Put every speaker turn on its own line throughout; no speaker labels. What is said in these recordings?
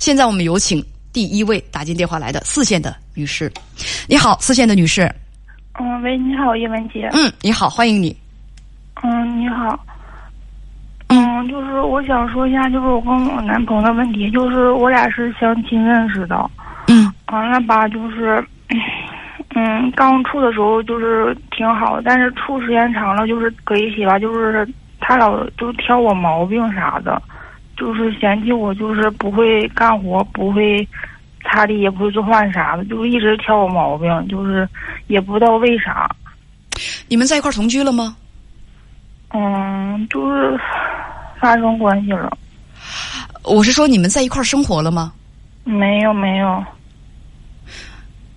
现在我们有请第一位打进电话来的四线的女士。你好，四线的女士。
嗯，喂，你好，叶文杰。
嗯，你好，欢迎你。
嗯，你好。嗯，就是我想说一下，就是我跟我男朋友的问题，就是我俩是相亲认识的。
嗯。
完了吧，就是，嗯，刚处的时候就是挺好，但是处时间长了，就是搁一起吧，就是他老就挑我毛病啥的，就是嫌弃我就是不会干活，不会擦地，也不会做饭啥的，就一直挑我毛病，就是也不知道为啥。
你们在一块同居了吗？
嗯，就是发生关系了。
我是说，你们在一块生活了吗？
没有，没有。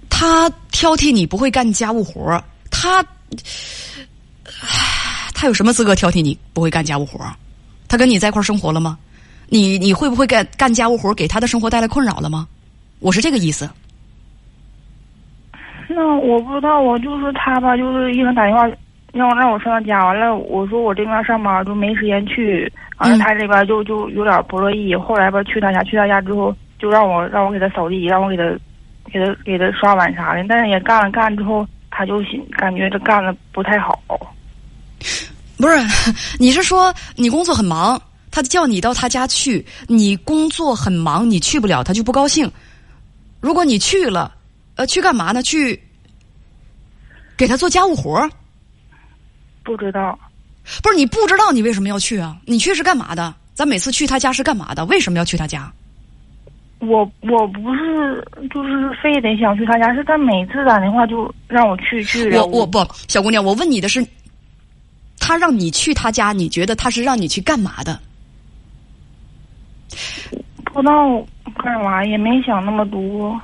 他挑剔你不会干家务活他，他有什么资格挑剔你不会干家务活他跟你在一块生活了吗？你你会不会干干家务活给他的生活带来困扰了吗？我是这个意思。
那我不知道，我就是他吧，就是一直打电话。让我让我上他家，完了我说我这边上班就没时间去，完了他这边就就有点不乐意。后来吧去他家，去他家之后就让我让我给他扫地，让我给他给他给他刷碗啥的。但是也干了干之后，他就感觉这干的不太好。
不是，你是说你工作很忙，他叫你到他家去，你工作很忙，你去不了，他就不高兴。如果你去了，呃，去干嘛呢？去给他做家务活
不知道，
不是你不知道你为什么要去啊？你去是干嘛的？咱每次去他家是干嘛的？为什么要去他家？
我我不是就是非得想去他家，是他每次打电话就让我去去。
我我不，小姑娘，我问你的是，他让你去他家，你觉得他是让你去干嘛的？
不知道干嘛，也没想那么多。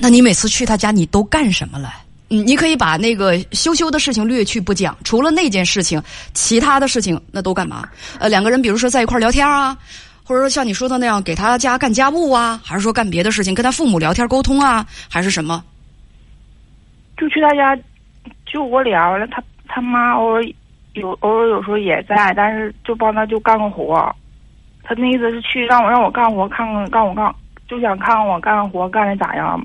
那你每次去他家，你都干什么了？嗯，你可以把那个羞羞的事情略去不讲，除了那件事情，其他的事情那都干嘛？呃，两个人比如说在一块聊天啊，或者说像你说的那样给他家干家务啊，还是说干别的事情，跟他父母聊天沟通啊，还是什么？
就去他家，就我俩完了，他他妈偶尔有偶尔有时候也在，但是就帮他就干个活。他那意思是去让我让我干活，看看干我干，就想看看我干活干的咋样。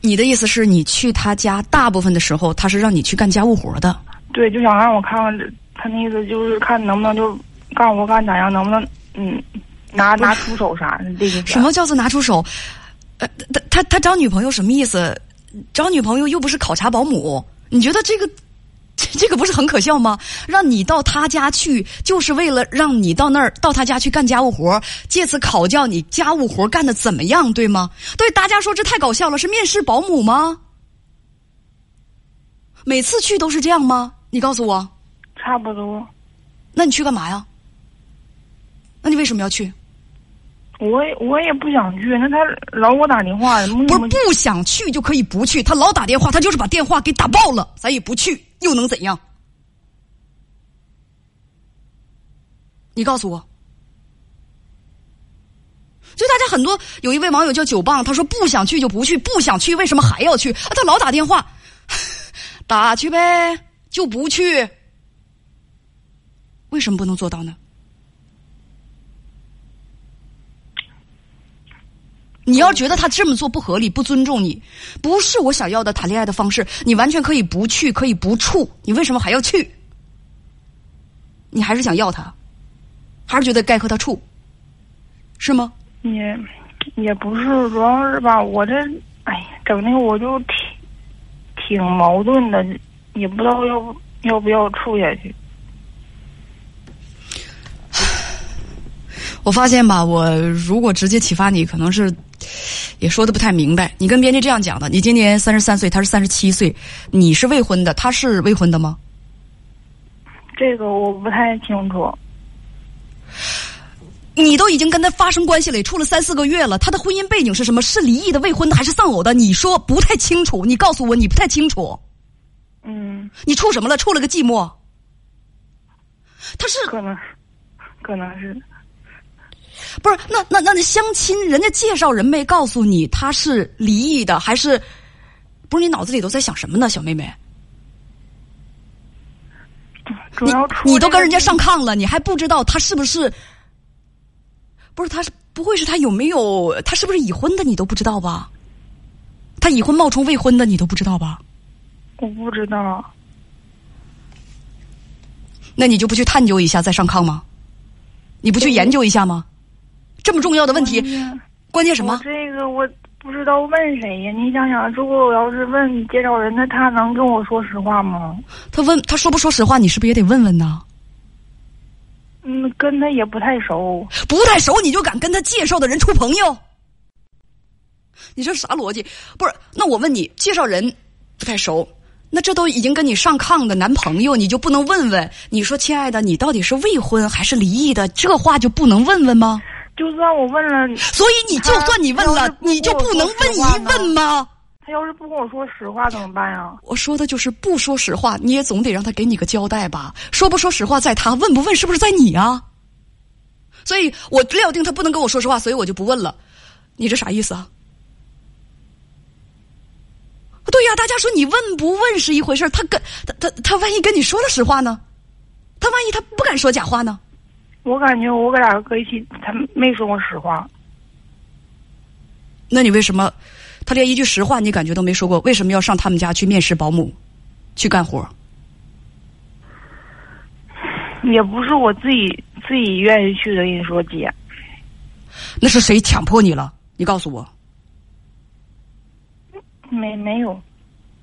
你的意思是你去他家，大部分的时候他是让你去干家务活的。
对，就想让我看看，他那意思就是看能不能就干活干咋样，能不能嗯拿拿出手啥的这个。
什么叫做拿出手？呃，他他他找女朋友什么意思？找女朋友又不是考察保姆，你觉得这个？这这个不是很可笑吗？让你到他家去，就是为了让你到那儿到他家去干家务活，借此考教你家务活干的怎么样，对吗？对大家说这太搞笑了，是面试保姆吗？每次去都是这样吗？你告诉我，
差不多。
那你去干嘛呀？那你为什么要去？
我也我也不想去，那他老给我打电话，
不是不想去就可以不去，他老打电话，他就是把电话给打爆了，咱也不去。又能怎样？你告诉我。就大家很多有一位网友叫九棒，他说不想去就不去，不想去为什么还要去啊？他老打电话，打去呗，就不去。为什么不能做到呢？你要觉得他这么做不合理、不尊重你，不是我想要的谈恋爱的方式，你完全可以不去，可以不处，你为什么还要去？你还是想要他，还是觉得该和他处，是吗？
也也不是，主要是吧，我这哎呀，整的我就挺挺矛盾的，也不知道要要不要处下去。
我发现吧，我如果直接启发你，可能是也说的不太明白。你跟编辑这样讲的：你今年三十三岁，他是三十七岁，你是未婚的，他是未婚的吗？
这个我不太清楚。
你都已经跟他发生关系了，也处了三四个月了，他的婚姻背景是什么？是离异的、未婚的还是丧偶的？你说不太清楚，你告诉我你不太清楚。
嗯。
你处什么了？处了个寂寞。他是
可能，可能是。
不是，那那那那相亲，人家介绍人没告诉你他是离异的，还是不是？你脑子里都在想什么呢，小妹妹？
你
你都跟人家上炕了，你还不知道他是不是不是他是不会是他有没有他是不是已婚的你都不知道吧？他已婚冒充未婚的你都不知道吧？
我不知道。
那你就不去探究一下再上炕吗？你不去研究一下吗？这么重要的问题，关键什么？
这个我不知道问谁呀？你想想，如果我要是问介绍人，那他能跟我说实话吗？
他问他说不说实话，你是不是也得问问呢？
嗯，跟他也不太熟，
不太熟你就敢跟他介绍的人处朋友？你这啥逻辑？不是？那我问你，介绍人不太熟，那这都已经跟你上炕的男朋友，你就不能问问？你说，亲爱的，你到底是未婚还是离异的？这话就不能问问吗？
就算我问了，
所以你就算你问了，你就不能问一问吗？
他要是不跟我说实话怎么办呀？
我说的就是不说实话，你也总得让他给你个交代吧？说不说实话在他，问不问是不是在你啊？所以我料定他不能跟我说实话，所以我就不问了。你这啥意思啊？对呀，大家说你问不问是一回事他跟他他他万一跟你说了实话呢？他万一他不敢说假话呢？
我感觉我跟俩搁一起，他没说过实话。
那你为什么？他连一句实话你感觉都没说过，为什么要上他们家去面试保姆，去干活？
也不是我自己自己愿意去的，跟你说姐。
那是谁强迫你了？你告诉我。
没没有。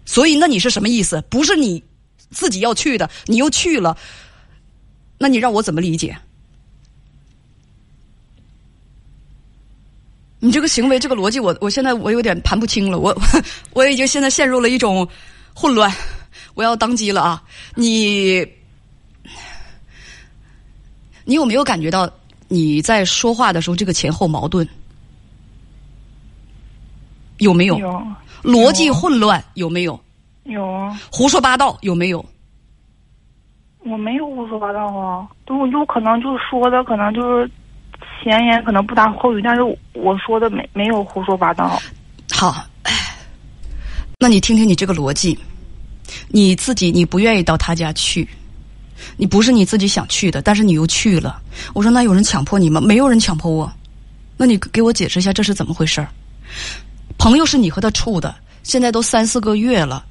所以那你是什么意思？不是你自己要去的，你又去了，那你让我怎么理解？你这个行为，这个逻辑，我我现在我有点盘不清了，我 我已经现在陷入了一种混乱，我要当机了啊！你你有没有感觉到你在说话的时候这个前后矛盾？有没有？
有。
逻辑混乱有没有？
有啊。
胡说八道有没有？
我没有胡说八道啊，就就可能就是说的可能就是。前言可能不搭后语，但是我说的没没有胡说八道。
好，那你听听你这个逻辑，你自己你不愿意到他家去，你不是你自己想去的，但是你又去了。我说那有人强迫你吗？没有人强迫我。那你给我解释一下这是怎么回事儿？朋友是你和他处的，现在都三四个月了。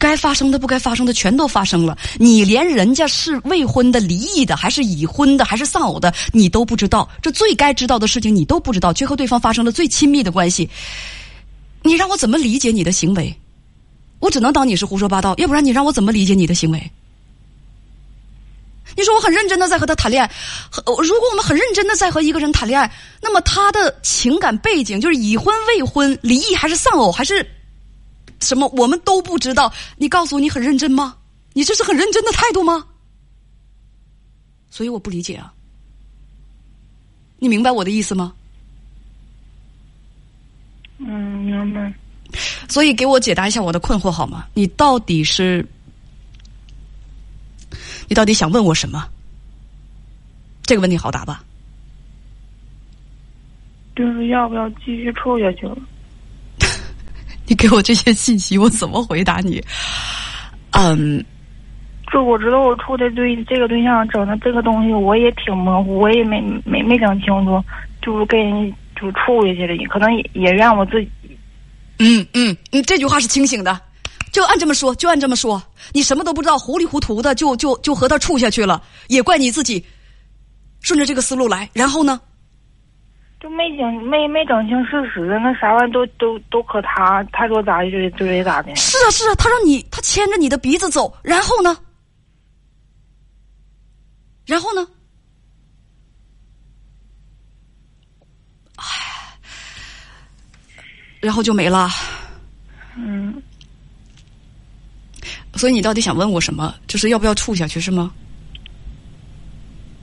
该发生的不该发生的全都发生了，你连人家是未婚的、离异的，还是已婚的，还是丧偶的，你都不知道。这最该知道的事情你都不知道，却和对方发生了最亲密的关系。你让我怎么理解你的行为？我只能当你是胡说八道，要不然你让我怎么理解你的行为？你说我很认真的在和他谈恋爱，如果我们很认真的在和一个人谈恋爱，那么他的情感背景就是已婚、未婚、离异还是丧偶还是？什么？我们都不知道。你告诉我，你很认真吗？你这是很认真的态度吗？所以我不理解啊。你明白我的意思吗？
嗯，明白。
所以给我解答一下我的困惑好吗？你到底是，你到底想问我什么？这个问题好答吧？
就是要不要继续处下去了？
你给我这些信息，我怎么回答你？嗯，
就我知道，我处的对这个对象整的这个东西，我也挺模糊，我也没没没整清楚，就是跟人就处下去了，可能也也怨我自己。
嗯嗯你，这句话是清醒的，就按这么说，就按这么说。你什么都不知道，糊里糊涂的就就就和他处下去了，也怪你自己。顺着这个思路来，然后呢？
就没整没没整清事实，那啥玩意都都都可他，他说咋就就得咋的。
是啊是啊，他让你他牵着你的鼻子走，然后呢？然后呢？唉，然后就没了。
嗯。
所以你到底想问我什么？就是要不要处下去是吗？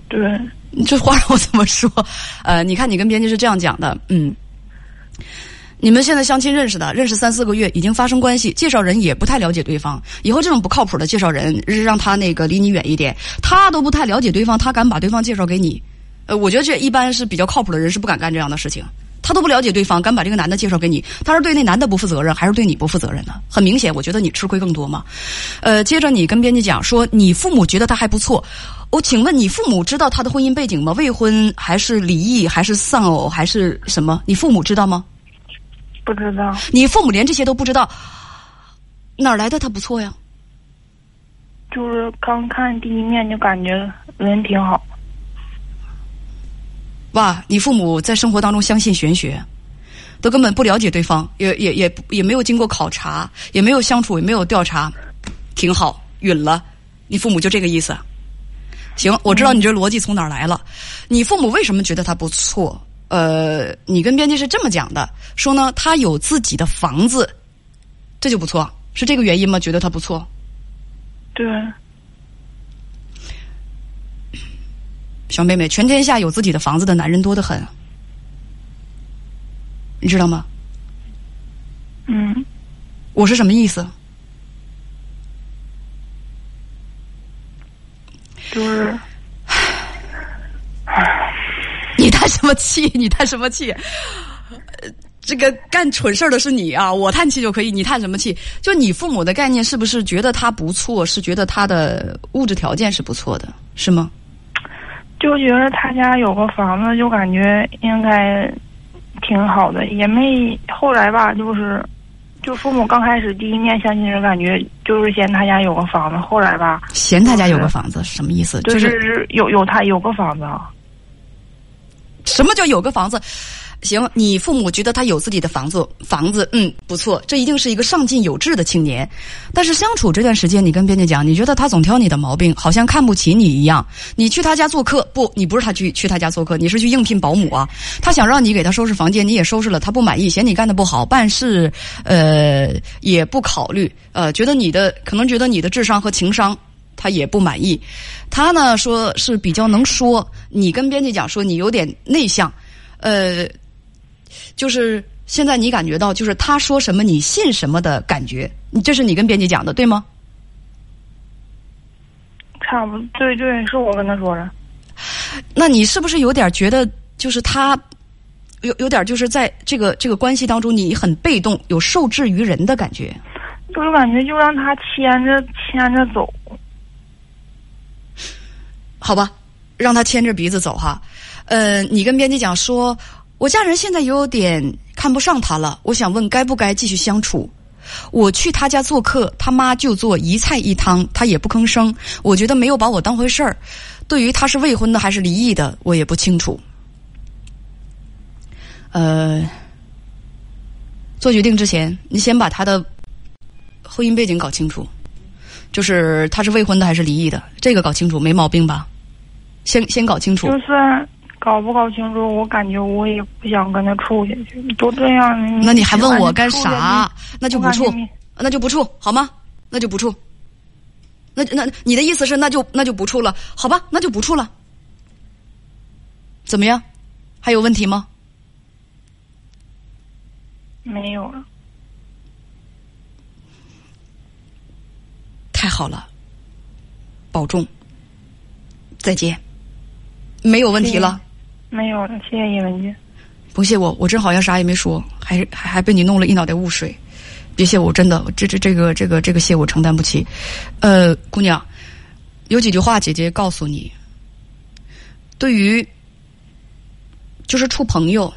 对。
这话让我怎么说？呃，你看，你跟编辑是这样讲的，嗯，你们现在相亲认识的，认识三四个月，已经发生关系，介绍人也不太了解对方。以后这种不靠谱的介绍人，让他那个离你远一点。他都不太了解对方，他敢把对方介绍给你？呃，我觉得这一般是比较靠谱的人是不敢干这样的事情。他都不了解对方，敢把这个男的介绍给你，他是对那男的不负责任，还是对你不负责任呢？很明显，我觉得你吃亏更多嘛。呃，接着你跟编辑讲说，你父母觉得他还不错，我请问你父母知道他的婚姻背景吗？未婚还是离异还是丧偶还是什么？你父母知道吗？
不知道。
你父母连这些都不知道，哪来的他不错呀？
就是刚看第一面就感觉人挺好。
哇，你父母在生活当中相信玄学，都根本不了解对方，也也也也没有经过考察，也没有相处，也没有调查，挺好，允了。你父母就这个意思。行，我知道你这逻辑从哪儿来了。你父母为什么觉得他不错？呃，你跟编辑是这么讲的，说呢，他有自己的房子，这就不错，是这个原因吗？觉得他不错？
对。
小妹妹，全天下有自己的房子的男人多得很，你知道吗？
嗯。
我是什么意思？
就是，
你叹什么气？你叹什么气？这个干蠢事儿的是你啊！我叹气就可以，你叹什么气？就你父母的概念是不是觉得他不错？是觉得他的物质条件是不错的，是吗？
就觉得他家有个房子，就感觉应该挺好的，也没后来吧，就是。就父母刚开始第一面相亲时，感觉就是嫌他家有个房子，后来吧，
嫌他家有个房子什么意思？
就是有有他有个房子。
什么叫有个房子？行，你父母觉得他有自己的房子，房子，嗯，不错，这一定是一个上进有志的青年。但是相处这段时间，你跟编辑讲，你觉得他总挑你的毛病，好像看不起你一样。你去他家做客，不，你不是他去去他家做客，你是去应聘保姆啊。他想让你给他收拾房间，你也收拾了，他不满意，嫌你干的不好，办事呃也不考虑，呃，觉得你的可能觉得你的智商和情商他也不满意。他呢说是比较能说，你跟编辑讲说你有点内向，呃。就是现在，你感觉到就是他说什么你信什么的感觉，这是你跟编辑讲的对吗？
差不多对对，是我跟他说的。
那你是不是有点觉得，就是他有有点就是在这个这个关系当中，你很被动，有受制于人的感觉？
就是感觉就让他牵着牵着走。
好吧，让他牵着鼻子走哈。呃，你跟编辑讲说。我家人现在有点看不上他了，我想问该不该继续相处？我去他家做客，他妈就做一菜一汤，他也不吭声。我觉得没有把我当回事儿。对于他是未婚的还是离异的，我也不清楚。呃，做决定之前，你先把他的婚姻背景搞清楚，就是他是未婚的还是离异的，这个搞清楚没毛病吧？先先搞清楚。
就是。搞不搞清楚？我感觉我也不想跟他处下去。都这样，
那你还问我干啥？那就不处，那就不处，好吗？那就不处。那那你的意思是，那就那就不处了？好吧，那就不处了。怎么样？还有问题吗？
没有了。
太好了，保重。再见。没有问题了。
没有了，谢谢叶文君。
不谢我，我真好像啥也没说，还还还被你弄了一脑袋雾水。别谢我，真的，这这这个这个这个谢我承担不起。呃，姑娘，有几句话姐姐告诉你。对于，就是处朋友，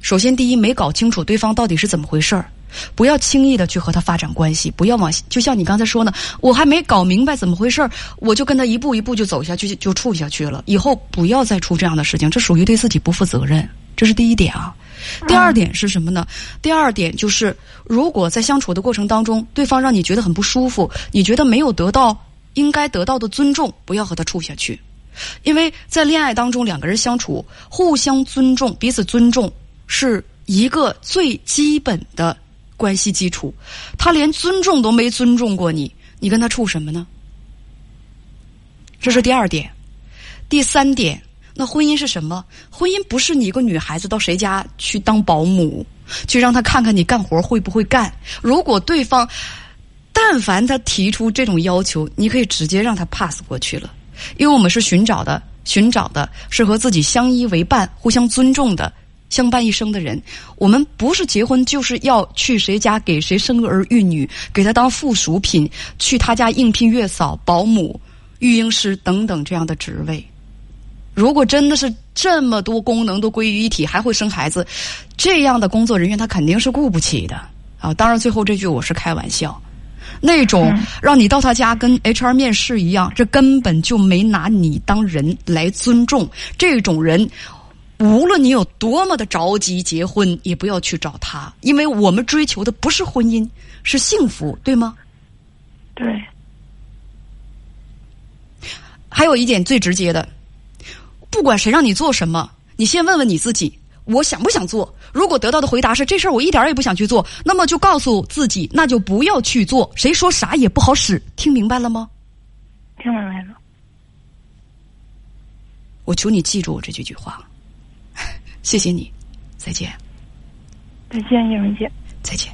首先第一没搞清楚对方到底是怎么回事儿。不要轻易的去和他发展关系，不要往就像你刚才说呢，我还没搞明白怎么回事我就跟他一步一步就走下去，就处下去了。以后不要再出这样的事情，这属于对自己不负责任，这是第一点啊。第二点是什么呢？第二点就是，如果在相处的过程当中，对方让你觉得很不舒服，你觉得没有得到应该得到的尊重，不要和他处下去，因为在恋爱当中，两个人相处，互相尊重，彼此尊重是一个最基本的。关系基础，他连尊重都没尊重过你，你跟他处什么呢？这是第二点，第三点，那婚姻是什么？婚姻不是你一个女孩子到谁家去当保姆，去让他看看你干活会不会干。如果对方但凡他提出这种要求，你可以直接让他 pass 过去了，因为我们是寻找的，寻找的是和自己相依为伴、互相尊重的。相伴一生的人，我们不是结婚就是要去谁家给谁生儿育女，给他当附属品，去他家应聘月嫂、保姆，育婴师等等这样的职位。如果真的是这么多功能都归于一体，还会生孩子，这样的工作人员他肯定是雇不起的啊！当然，最后这句我是开玩笑。那种让你到他家跟 HR 面试一样，这根本就没拿你当人来尊重。这种人，无论你有多么的着急结婚，也不要去找他，因为我们追求的不是婚姻，是幸福，对吗？
对。
还有一点最直接的。不管谁让你做什么，你先问问你自己：我想不想做？如果得到的回答是这事儿我一点也不想去做，那么就告诉自己，那就不要去做。谁说啥也不好使？听明白了吗？
听明白了。
我求你记住我这几句话。谢谢你，再见。
再见，叶文姐。
再见。